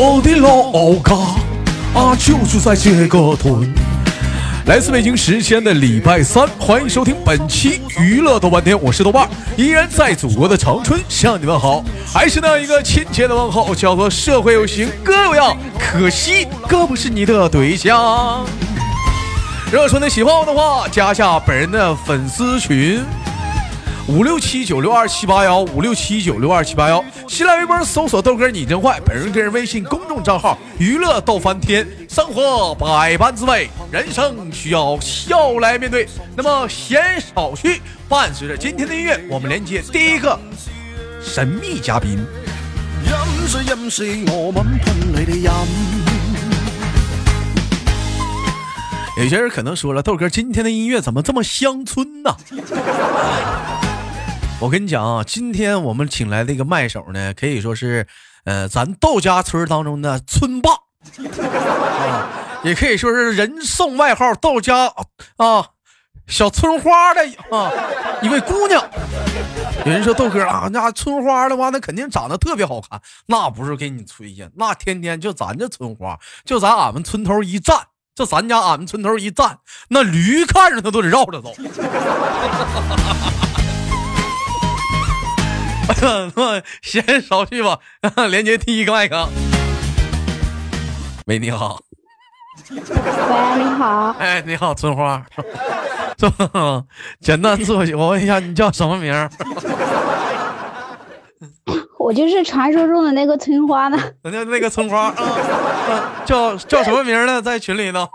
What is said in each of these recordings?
我的老家啊，就住在这个屯。来自北京时间的礼拜三，欢迎收听本期娱乐豆瓣天，我是豆瓣，依然在祖国的长春向你问好，还是那一个亲切的问候，叫做社会有型哥有样，可惜哥不是你的对象。如果说你喜欢我的话，加下本人的粉丝群。五六七九六二七八幺，五六七九六二七八幺，新浪微博搜索豆哥你真坏，本人个人微信公众账号娱乐逗翻天，生活百般滋味，人生需要笑来面对。那么闲少叙，伴随着今天的音乐，我们连接第一个神秘嘉宾。有些人可能说了，豆哥今天的音乐怎么这么乡村呢？我跟你讲啊，今天我们请来的一个麦手呢，可以说是，呃，咱窦家村当中的村霸，啊，也可以说是人送外号“窦家啊小村花”的啊一位姑娘。有人说豆哥啊，那村花的话，那肯定长得特别好看，那不是给你吹呀，那天天就咱这村花，就咱俺们村头一站，就咱家俺们村头一站，那驴看着他都得绕着走。先少去吧，连接第一个麦克。喂，你好。喂，你好。哎，你好，春花。简单自我，我问一下，你叫什么名？我就是传说中的那个村花呢。那那个村花啊，叫叫什么名呢？在群里呢。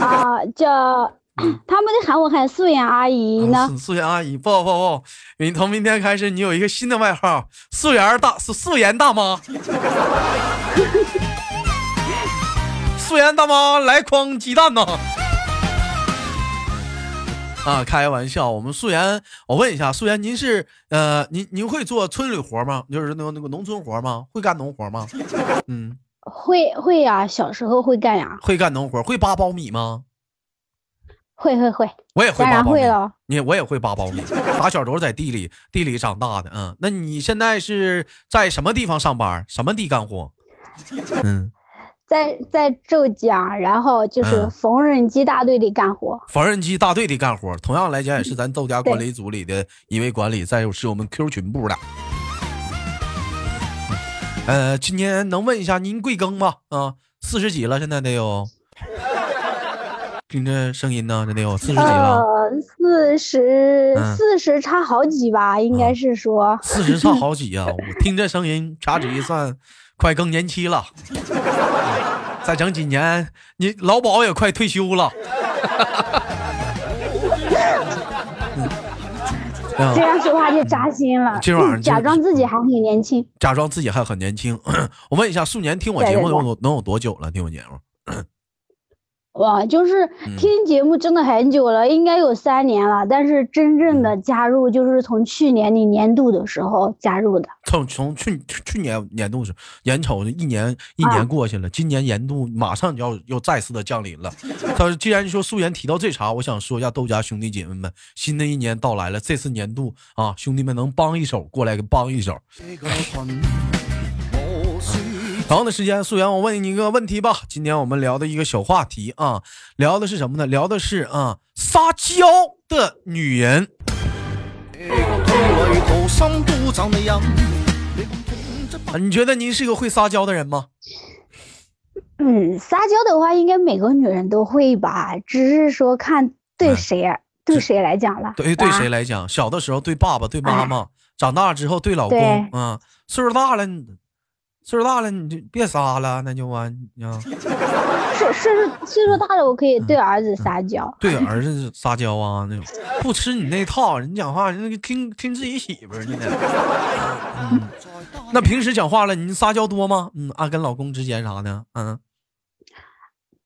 啊，叫。他们得喊我喊素颜阿姨呢。素颜阿姨，不不不，你从明天开始，你有一个新的外号，素颜大素素颜大妈。素颜大妈来筐鸡蛋呢。啊，开玩笑，我们素颜，我问一下，素颜，您是呃，您您会做村里活吗？就是那个那个农村活吗？会干农活吗？嗯，会会呀，小时候会干呀。会干农活，会扒苞米吗？会会会，我也会扒苞米。你我也会扒苞米，打小都是在地里地里长大的。嗯，那你现在是在什么地方上班？什么地干活？嗯，在在浙江，然后就是缝纫机大队里干活。缝纫机大队里干活，同样来讲也是咱豆家管理组里的一位管理，再就是我们 Q 群部的。呃，今天能问一下您贵庚吗？啊，四十几了，现在得有。听这声音呢，真的有四十几了。呃，四十四十差好几吧，应该是说。四十差好几呀！我听这声音，掐指一算，快更年期了。再整几年，你老保也快退休了。这样说话就扎心了。今晚上假装自己还很年轻。假装自己还很年轻。我问一下，素年听我节目能能有多久了？听我节目。哇，就是听节目真的很久了，应该有三年了。但是真正的加入就是从去年你年度的时候加入的。从从去去年年度时，眼瞅着一年一年过去了，今年年度马上就要要再次的降临了。他既然说素颜提到这茬，我想说一下豆家兄弟姐妹们，新的一年到来了，这次年度啊，兄弟们能帮一手过来给帮一手。同样的时间，素颜，我问你一个问题吧。今天我们聊的一个小话题啊，聊的是什么呢？聊的是啊，撒娇的女人。你觉得您是个会撒娇的人吗？嗯，撒娇的话，应该每个女人都会吧，只是说看对谁，对谁来讲了。对，对谁来讲？小的时候对爸爸、对妈妈；长大之后对老公。嗯，岁数大了。岁数大了你就别撒了，那就完啊。岁岁数岁数大了，我可以对儿子撒娇。对儿子撒娇啊，那种不吃你那套，人讲话人听听自己媳妇儿呢。嗯那平时讲话了，你撒娇多吗？嗯，啊，跟老公之间啥的，嗯，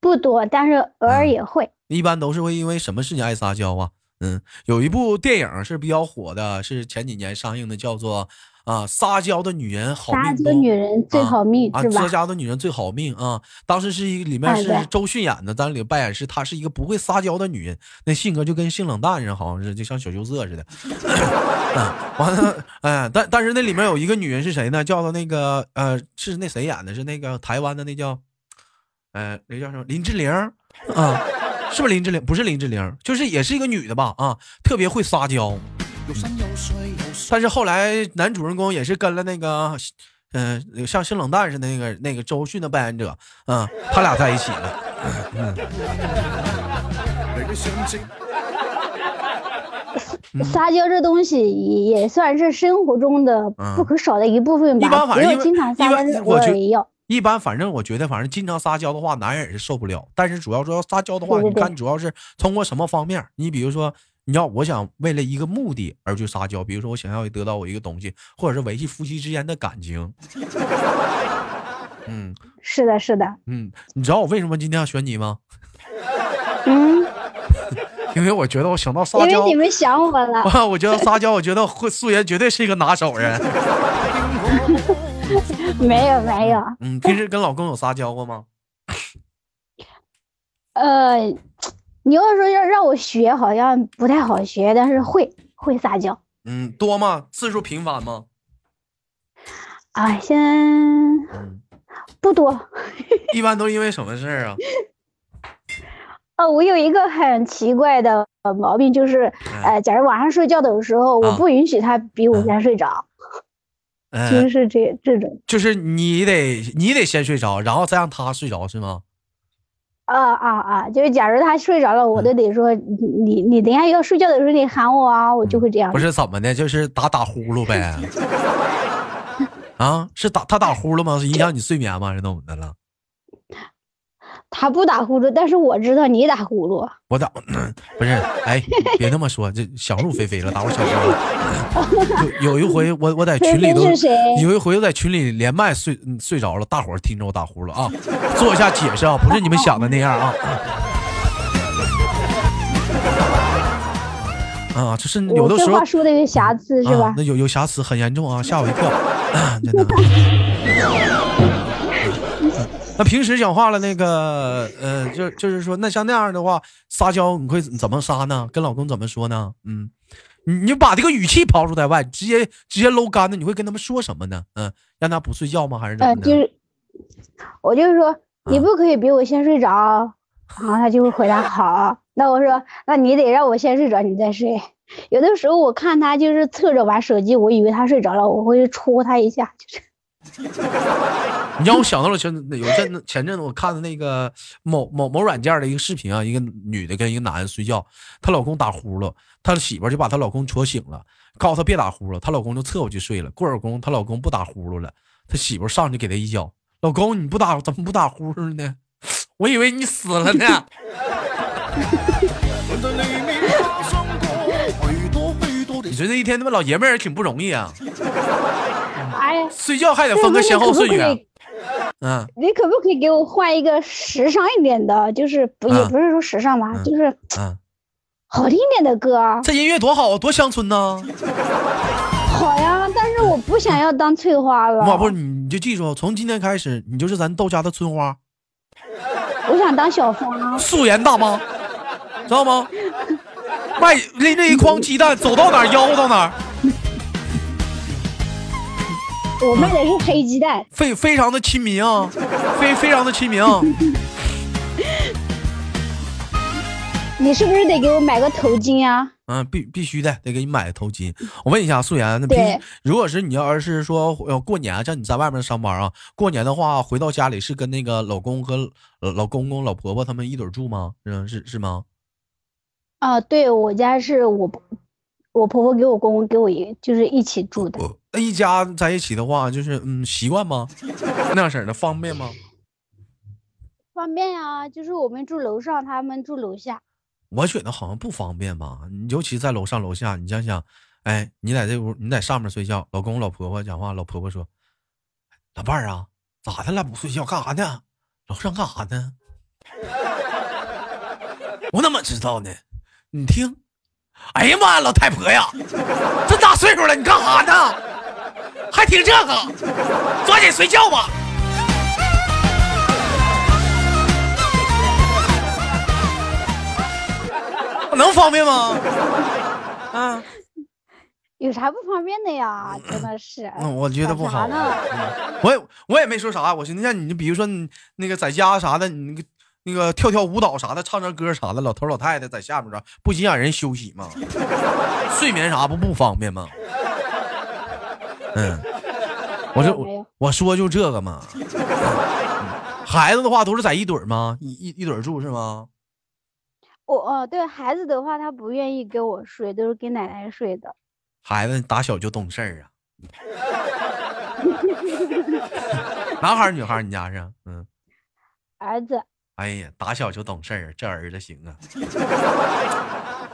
不多，但是偶尔也会。一般都是会因为什么事情爱撒娇啊？嗯，有一部电影是比较火的，是前几年上映的，叫做啊撒娇的女人好命撒娇女人最好命啊，撒？娇的女人最好命啊！当时是一个里面是周迅演的，当里扮演是她是一个不会撒娇的女人，那性格就跟性冷淡似的，好像是就像小羞涩似的。嗯，完了，哎，但但是那里面有一个女人是谁呢？叫做那个呃，是那谁演的？是那个台湾的那叫，呃，那叫什么林志玲啊？是不是林志玲？不是林志玲，就是也是一个女的吧？啊，特别会撒娇。但是后来男主人公也是跟了那个，嗯、像性冷淡似的那个那个周迅的扮演者，嗯、他俩在一起了。撒娇这东西也也算是生活中的嗯不可少的一部分吧一般反正我觉偶尔也要。一般反正我觉得，反正经常撒娇的话，男人也是受不了。但是主要说要撒娇的话，对对对你看主要是通过什么方面？你比如说，你要我想为了一个目的而去撒娇，比如说我想要得到我一个东西，或者是维系夫妻之间的感情。嗯 是的，是的，嗯，你知道我为什么今天要选你吗？嗯，因为我觉得我想到撒娇因为你，们想我了。啊，我觉得撒娇，我觉得会素颜绝对是一个拿手人。没有没有，嗯，平时跟老公有撒娇过吗？呃，你要说要让我学，好像不太好学，但是会会撒娇。嗯，多吗？次数频繁吗？哎，现在嗯，不多。一般都因为什么事儿啊？哦，我有一个很奇怪的呃毛病，就是嗯呃，假如晚上睡觉的时候，啊我不允许他比我先睡着，其嗯实，是这这种。就是你得你得先睡着，然后再让他睡着，是吗？啊啊啊！就是假如他睡着了，我都得说你你你等一下要睡觉的时候你喊我啊，我就会这样。不是怎么的，就是打打呼噜呗。啊，是打他打呼噜吗？是影响你睡眠吗？是怎么的了？他不打呼噜，但是我知道你打呼噜。我打 不是，哎，别那么说，这想入非非了，打我小声。有有一回我我在群里都？有一回我在群里连麦睡嗯睡着了，大伙儿听着我打呼噜啊，做一下解释啊，不是你们想的那样啊。啊，就是有的时候话说的有瑕疵是吧，？啊那有有瑕疵，很严重啊，吓我一跳，真的。那平时讲话了，那个呃，就就是说，那像那样的话，撒娇你会怎么撒呢？跟老公怎么说呢？嗯，你你把这个语气抛出在外，直接直接搂干的，你会跟他们说什么呢？嗯，让他不睡觉吗？还是怎呃，么的？就是我就是说你啊不可以比我先睡着，然后他就会回答 好。那我说那你得让我先睡着，你再睡。有的时候我看他就是侧着玩手机，我以为他睡着了，我会戳他一下，就是 你让我想到了前有阵子前阵子我看的那个某某某软件的一个视频啊，一个女的跟一个男的睡觉，她老公打呼噜，她媳妇就把她老公戳醒了，告诉她别打呼噜，她老公就侧过去睡了。过会儿功夫，她老公不打呼噜了，她媳妇上去给他一脚，老公你不打怎么不打呼噜呢？我以为你死了呢。你说这一天他妈老爷们儿也挺不容易啊，哎，睡觉还得分个先后顺序啊。嗯，你可不可以给我换一个时尚一点的？就是不也啊不是说时尚吧，嗯就是嗯，好听一点的歌啊。这音乐多好啊，多乡村呐！好呀，但是我不想要当翠花了，我，不是你，你就记住，从今天开始，你就是咱豆家的村花，我想当小芳。素颜大妈，知道吗？卖拎着一筐鸡蛋，走到哪儿吆到哪儿，我卖的是黑鸡蛋，非非常的亲民啊，非非常的亲民啊。你是不是得给我买个头巾啊？嗯，必必须的，得给你买个头巾。我问一下素颜，那平对如果是你要是说呃过年，像你在外面上班啊，过年的话回到家里是跟那个老公和呃老公公、老婆婆他们一堆住吗？嗯，是是吗？啊，对我家是我我婆婆给我公公给我一就是一起住的，我那一家在一起的话，就是嗯习惯吗？那样式儿的方便吗？方便呀。就是我们住楼上，他们住楼下。我觉得好像不方便吧，你尤其在楼上楼下，你想想，哎，你在这屋，你在上面睡觉，老公老婆婆讲话，老婆婆说：“老伴儿啊，咋的了？不睡觉干啥呢？楼上干啥呢？” 我怎么知道呢？你听，哎呀妈呀，老太婆呀，这大岁数了，你干啥呢？还听这个？抓紧睡觉吧。能方便吗？啊，有啥不方便的呀？真的是，嗯，我觉得不好。我也我也没说啥，我寻思像你，比如说你那个在家啥的，你那个那个跳跳舞蹈啥的，唱唱歌啥的，老头老太太在下面啥，不影响人休息吗？睡眠啥不不方便吗？嗯，我说我我说就这个嘛。孩子的话都是在一堆儿吗？一一一堆儿住是吗？我哦，对孩子的话，他不愿意跟我睡，都是跟奶奶睡的。孩子打小就懂事儿啊。男孩儿女孩儿？你家是？嗯。儿子，哎呀，打小就懂事儿，这儿子行啊！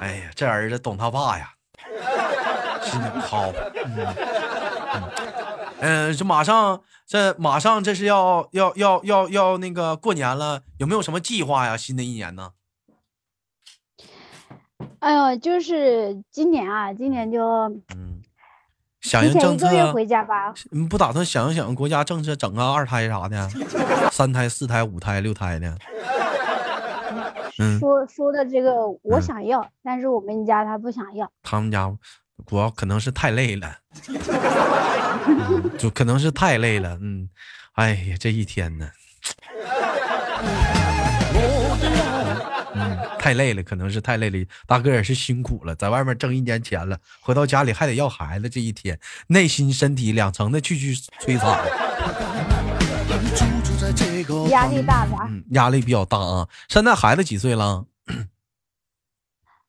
哎呀，这儿子懂他爸呀，心好。嗯嗯嗯，这马上，这马上这是要要要要要那个过年了，有没有什么计划呀？新的一年呢？哎呦，就是今年啊，今年就嗯，响提应政策回家吧。你不打算响应响应国家政策，整个二胎啥的，三胎、四胎、五胎、六胎的？嗯，说说的这个我嗯想要，但是我们家他不想要。他们家主要可能是太累了，嗯 就可能是太累了。嗯，哎呀，这一天呢，嗯，太累了，可能是太累了。大哥也是辛苦了，在外面挣一年钱了，回到家里还得要孩子，这一天内心身体两层的去去摧残，压力大吧？嗯，压力比较大啊。现在孩子几岁了？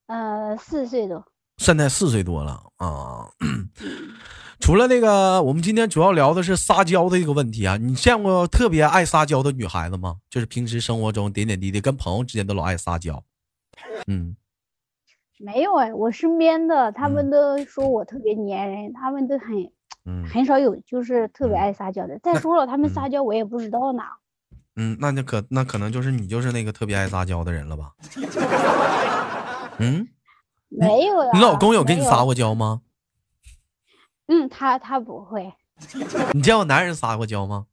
呃，四岁多。现在四岁多了啊。除了那个，我们今天主要聊的是撒娇的一个问题啊。你见过特别爱撒娇的女孩子吗？就是平时生活中点点滴滴，跟朋友之间都老爱撒娇。嗯，没有哎，我身边的他嗯们都说我特别粘人，他们都很嗯很少有就是特别嗯爱撒娇的。再说了，他们嗯撒娇我也不知道呢。嗯，那就可那可能就是你就是那个特别爱撒娇的人了吧？嗯，没有呀。你老公有跟你撒？过娇吗？嗯，他他不会，你见过男人撒过娇吗？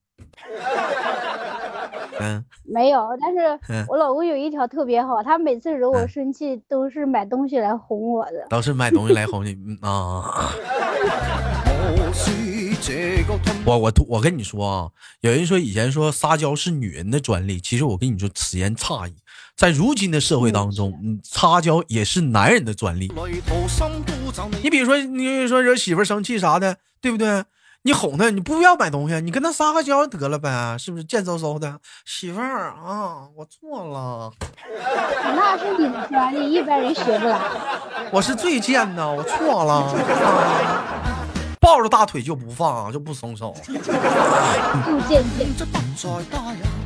嗯，没有。但是嗯我老公有一条特别好，他每次惹我嗯生气都是买东西来哄我的。都是买东西来哄你嗯啊。我我我跟你说啊，有人说以前说撒娇是女人的专利，其实我跟你说此言差矣，在如今的社会当中，嗯，撒娇也是男人的专利。你比如说，你说惹媳妇儿生气啥的，对不对？你哄她，你不要买东西，你跟她撒个娇得了呗，是不是？贱嗖嗖的，媳妇儿啊，我错了，那是你的专利，一般人学不来。我是最贱的，我错了。啊抱着大腿就不放，就不松手。就见见。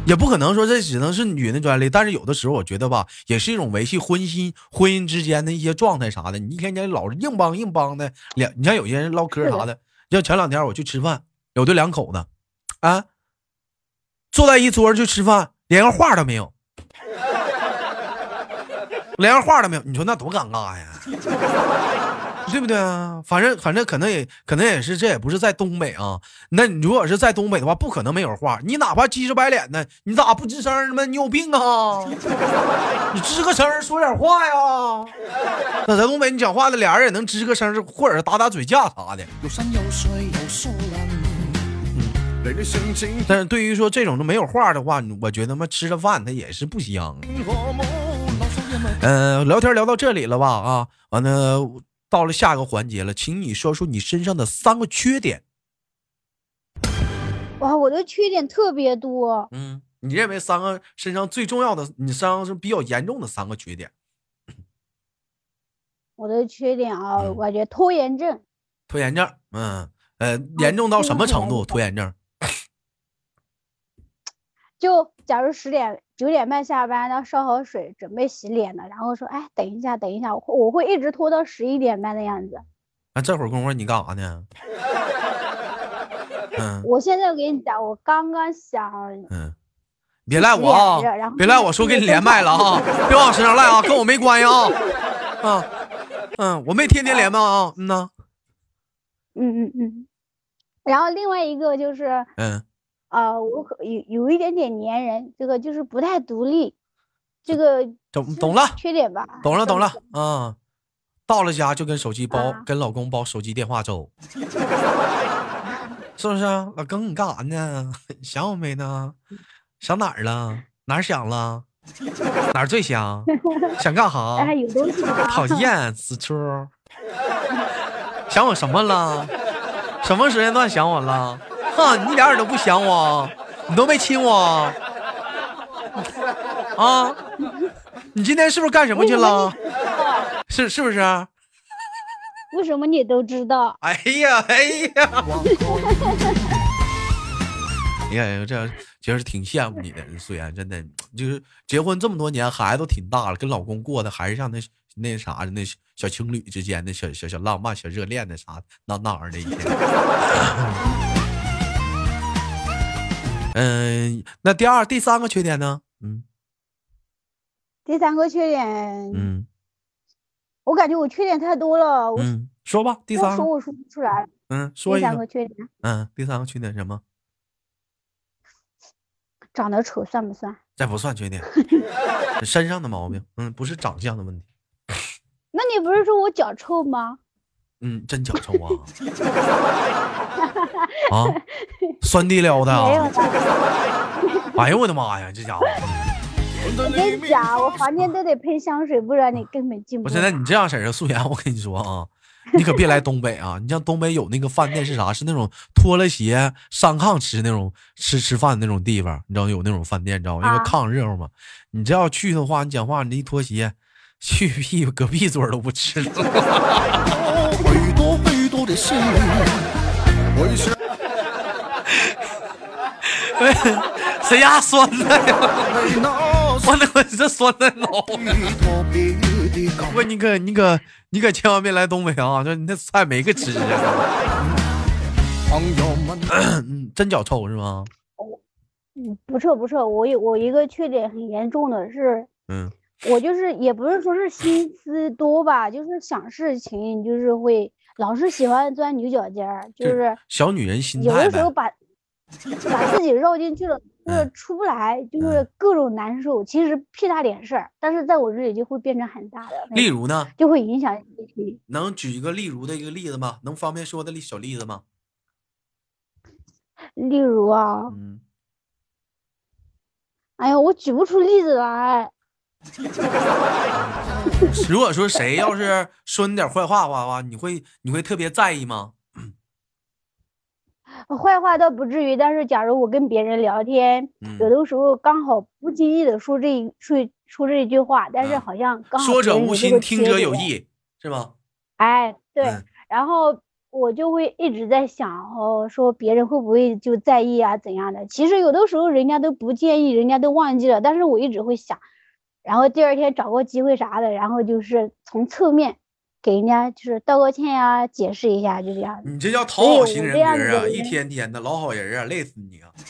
也不可能说这只能是女人的专利，但是有的时候我觉得吧，也是一种维系婚姻婚姻之间的一些状态啥的。你一天天老是硬邦硬邦的，两你像有些人唠嗑啥的，像前两天我去吃饭，有对两口子，啊，坐在一桌去吃饭，连个话都没有，连个话都没有，你说那多尴尬呀？对不对啊？反正反正可能也可能也是，这也不是在东北啊。那你如果是在东北的话，不可能没有话。你哪怕急着白脸的，你咋不吱声儿呢？你有病啊！你吱个声儿说点话呀。那在东北，你讲话的俩人也能吱个声儿，或者是打打嘴架啥的。但是对于说这种都没有话的话，我觉得嘛，吃着饭他也是不香。嗯、聊天聊到这里了吧？啊，完了，到了下个环节了，请你说出你身上的三个缺点。哇，我的缺点特别多。嗯，你认为三个身上最重要的，你身上是比较严重的三个缺点？我的缺点啊，嗯我感觉拖延症。拖延症。嗯，呃，严重到什么程度？拖延症？就假如十点九点半下班，然后烧好水准备洗脸了，然后说哎等一下等一下，我会我会一直拖到十一点半的样子。那、这会儿功夫你干啥呢？嗯我现在我跟你讲，我刚刚想嗯，别赖我啊别赖我说给你连麦了啊！别往我身上赖啊，跟我没关系啊！啊，嗯，我没天天连麦啊，嗯呐，嗯嗯嗯。然后另外一个就是，嗯，啊，我可有有一点点粘人，这个就是不太独立，这个懂懂了，缺点吧？懂了，懂了算是，啊，到了家就跟手机包，啊跟老公包手机电话粥，是不是啊？老公，你干啥呢？想我没呢？想哪儿了？哪儿想了？哪儿最想？想干啥？哎，有东西啊讨厌，死猪！想我什么了？什么时间段想我了？哼，你一点儿都不想我，你都没亲我啊！你今天是不是干什么去了？是是不是？为什么你都知道？哎呀哎呀！哎呀，这其实挺羡慕你的，素颜真的就是结婚这么多年，孩子都挺大了，跟老公过的还是像那那啥的那小情侣之间的小小小浪漫、小热恋的啥那那玩意儿的一天。嗯，那第二、第三个缺点呢？嗯第三个缺点，嗯我感觉我缺点太多了，我嗯，说吧，第三个，说我说不出来。嗯，说第一个，三个缺点，嗯，第三个缺点什么？长得丑算不算？这不算缺点，是 身上的毛病，嗯，不是长相的问题。那你不是说我脚臭吗？嗯，真脚臭啊！啊，酸地撩的啊！哎呦我的妈呀，这家伙！我跟你讲，我房间都得喷香水，不然你根本进不来。不是，那你这样式儿的素颜，我跟你说啊，你可别来东北啊！你像东北有那个饭店是啥？是那种脱了鞋上炕吃那种吃吃饭的那种地方，你知道有那种饭店，你知道吗？因为啊炕热乎嘛。你这要去的话，你讲话你这一脱鞋，去屁隔壁桌都不吃了。许多许多的事，为什 谁家酸菜呀？我那我这酸菜老。许特别的感不，你可你可你可千万别来东北啊！这你那菜没个吃啊！朋友们，嗯，真脚臭是吗？嗯，不臭不臭，我有我一个缺点很严重的是，嗯我就是也不是说是心思多吧，就是想事情就是会老是喜欢钻牛角尖儿，就就是小女人心有态有。的时候把 把自己绕进去了，就是嗯出不来，就是各种难受。其实屁大点事儿，但是在我这里就会变成很大的，例如呢，就会影响。能举一个例如的一个例子吗？能方便说的例小例子吗？例如啊，嗯，哎呀，我举不出例子来。如果说谁要是说你点坏话的话，你会你会特别在意吗？坏话倒不至于，但是假如我跟别人聊天，有嗯，的时候刚好不经意的说这一说说这一句话，但是嗯好像刚好说者无心，听者。有意，是吗？哎，对，嗯然后我就会一直在想，哦，说别人会不会就在意啊，怎样的？其实有的时候人家都不介意，人家都忘记了，但是我一直会想，然后第二天找个机会啥的，然后就是从侧面给人家就是道个歉呀、解释一下，就这样。你这叫讨好型人格啊！一天天的老好人啊，累死你啊！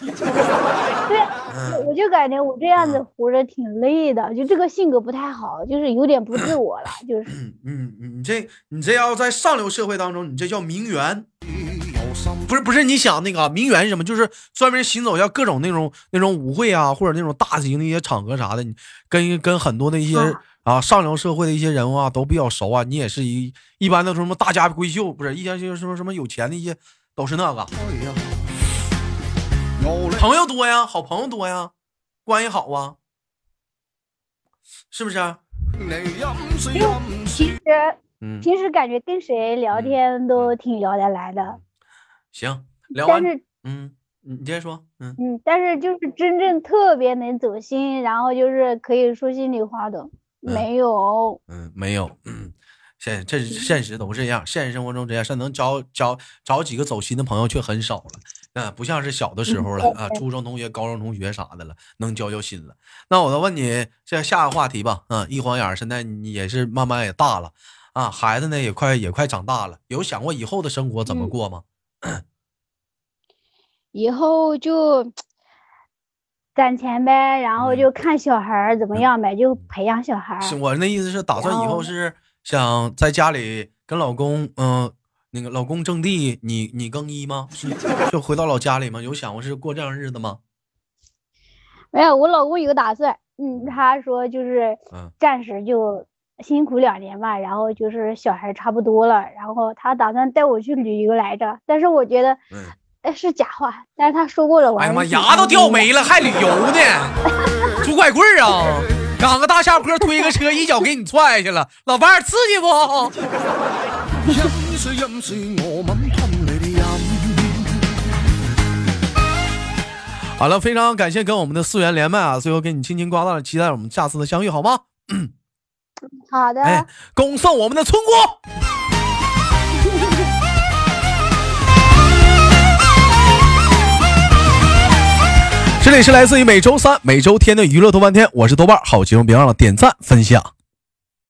对，嗯我就感觉我这样子嗯活着挺累的，就这个性格不太好，就是有点不自我了，就是。嗯嗯，嗯你这你这要在上流社会当中，你这叫名媛。不是不是，你想那个啊名媛是什么？就是专门行走要各种那种那种舞会啊，或者那种大型的一些场合啥的，你跟跟很多的一些啊啊上流社会的一些人物啊都比较熟啊。你也是一一般的什么大家闺秀，不是一些就是什么什么有钱的一些都是那个。朋友多呀，好朋友多呀，关系好啊，是不是其实嗯，平时感觉跟谁聊嗯。天都挺聊得来的，行，聊完，但是嗯，你你接着说，嗯，嗯，但是就是真正特别能走心，然后就是可以说心里话的，没有。嗯，没有，嗯，现这现实都这样，现实生活中这样，是能找找找几个走心的朋友却很少了，嗯，不像是小的时候了啊，初中同学、高中同学啥的了，能交交心了。那我再问你这下个话题吧，嗯，一晃眼现在你也是慢慢也大了啊，孩子呢也快也快长大了，有想过以后的生活怎么嗯过吗？以后就攒钱呗，然后嗯就看小孩儿怎么样呗，就培养小孩儿。是我那意思是打算以后后是想在家里跟老公，嗯、那个老公种地，你你更衣吗？是就回到老家里吗？有想过是过这样日子吗？没有，我老公有个打算，嗯，他说就是嗯暂时就辛苦两年吧，然后就是小孩差不多了，然后他打算带我去旅游来着，但是我觉得，嗯，哎，是假话，但是他说过了，我哎呀妈，牙都掉没了，还旅游呢？拄拐棍儿啊！赶个大下坡，推个车，一脚给你踹下去了。老伴儿刺激不？好了，非常感谢跟我们的四元连麦啊！最后给你轻轻挂断了，期待我们下次的相遇，好吗？好的，哎，恭送我们的村姑。这里是来自于每周三、每周天的娱乐豆瓣天，我是豆瓣，好节目别忘了点赞分享。